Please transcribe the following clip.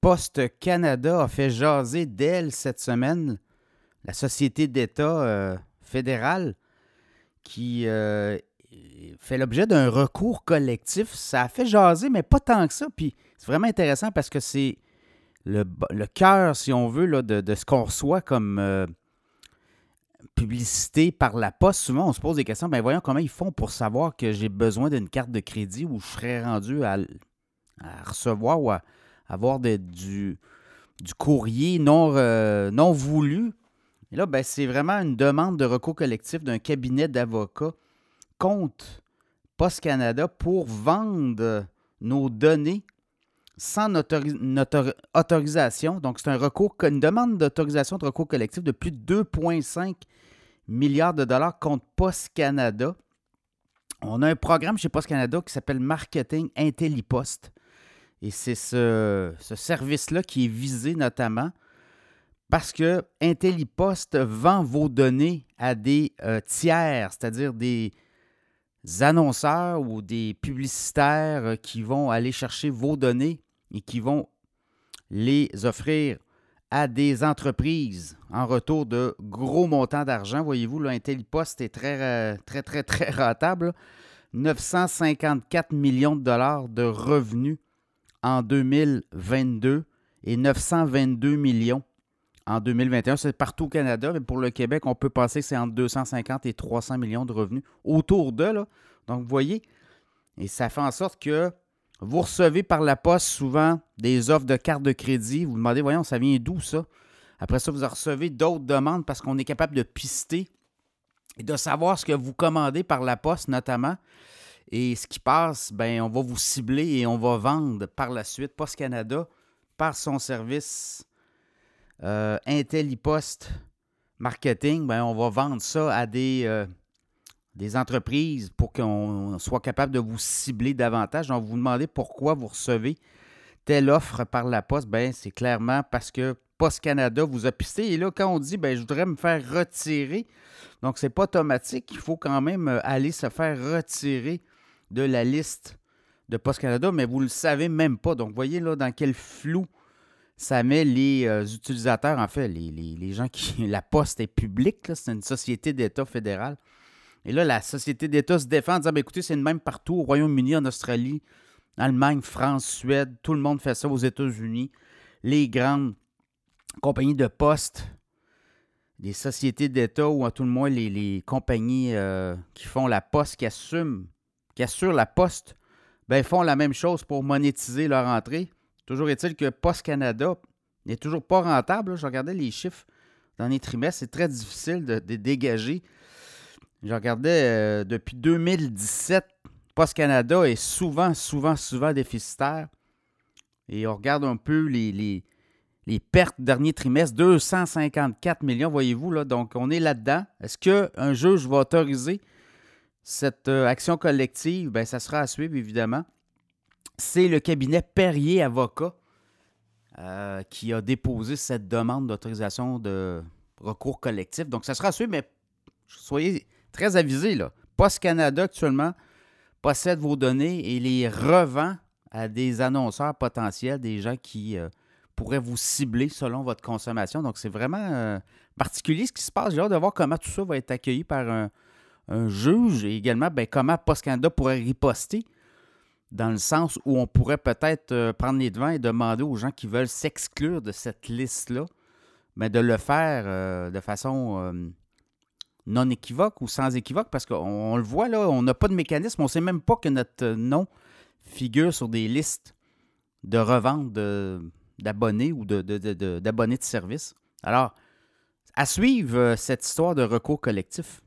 Poste Canada a fait jaser d'elle cette semaine, la société d'État euh, fédérale qui euh, fait l'objet d'un recours collectif. Ça a fait jaser, mais pas tant que ça. Puis c'est vraiment intéressant parce que c'est le, cœur, si on veut, là, de, de ce qu'on reçoit comme euh, publicité par la poste. Souvent, on se pose des questions. Ben voyons comment ils font pour savoir que j'ai besoin d'une carte de crédit ou je serais rendu à, à recevoir ou à avoir du, courrier non, euh, non voulu. Et là, ben, c'est vraiment une demande de recours collectif d'un cabinet d'avocats contre Post Canada pour vendre nos données sans autorisation. Donc, c'est un recours, une demande d'autorisation de recours collectif de plus de 2,5 milliards de dollars contre Post Canada. On a un programme chez Post Canada qui s'appelle Marketing IntelliPost. Et c'est ce, ce service-là qui est visé notamment parce que IntelliPost vend vos données à des euh, tiers, c'est-à-dire des annonceurs ou des publicitaires euh, qui vont aller chercher vos données et qui vont les offrir à des entreprises en retour de gros montants d'argent. Voyez-vous, là, IntelliPost est très, euh, très, très, très rentable. là. 954 millions de dollars de revenus en 2022 et 922 millions en 2021. C'est partout au Canada, mais pour le Québec, on peut penser que c'est entre 250 et 300 millions de revenus autour de là. Donc, vous voyez, et ça fait en sorte que vous recevez par la poste souvent des offres de cartes de crédit. Vous vous demandez, voyons, ça vient d'où ça? Après ça, vous en recevez d'autres demandes parce qu'on est capable de pister et de savoir ce que vous commandez par la poste notamment. Et ce qui passe, ben, on va vous cibler et on va vendre par la suite Post Canada par son service euh, IntelliPost Marketing. Ben, on va vendre ça à des, euh, des entreprises pour qu'on soit capable de vous cibler davantage. Donc, vous vous demandez pourquoi vous recevez telle offre par la poste. Ben, c'est clairement parce que Post Canada vous a pisté. Et là, quand on dit, ben, je voudrais me faire retirer, donc c'est pas automatique. Il faut quand même euh, aller se faire retirer de la liste de Post Canada, mais vous ne le savez même pas. Donc, voyez là dans quel flou ça met les euh, utilisateurs, en fait, les, gens qui. La poste est publique, c'est une société d'État fédérale. Et là, la société d'État se défend en disant ben, écoutez, c'est le même partout, au Royaume-Uni, en Australie, Allemagne, France, Suède, tout le monde fait ça aux États-Unis. Les grandes compagnies de poste, les sociétés d'État ou à tout le moins les, les compagnies euh, qui font la poste, qui assument, qui assurent la poste, ben, font la même chose pour monétiser leur entrée. Toujours est-il que Post Canada n'est toujours pas rentable. là. Je regardais les chiffres dans les trimestres. C'est très difficile de, de dégager. Je regardais euh, depuis 2017, Post Canada est souvent, souvent, souvent déficitaire. Et on regarde un peu les, pertes dernier trimestre, 254 millions, voyez-vous. Là, donc, on est là-dedans. Est-ce qu'un juge va autoriser cette euh, action collective? Bien, ça sera à suivre, évidemment. C'est le cabinet Perrier Avocat euh, qui a déposé cette demande d'autorisation de recours collectif. Donc, ça sera à suivre, mais soyez très avisés. Là. Post Canada, actuellement, possède vos données et les revend à des annonceurs potentiels, des gens qui euh, pourraient vous cibler selon votre consommation. Donc, c'est vraiment particulier ce qui se passe. J'ai hâte de voir comment tout ça va être accueilli par un, un juge et également ben, comment Post Canada pourrait riposter dans le sens où on pourrait peut-être euh, prendre les devants et demander aux gens qui veulent s'exclure de cette liste-là, mais de le faire euh, de façon euh, non équivoque ou sans équivoque, parce qu'on on le voit là, on n'a pas de mécanisme, on ne sait même pas que notre nom figure sur des listes de revente d'abonnés ou de, de- de- de- d'abonnés de service. Alors, à suivre cette histoire de recours collectif.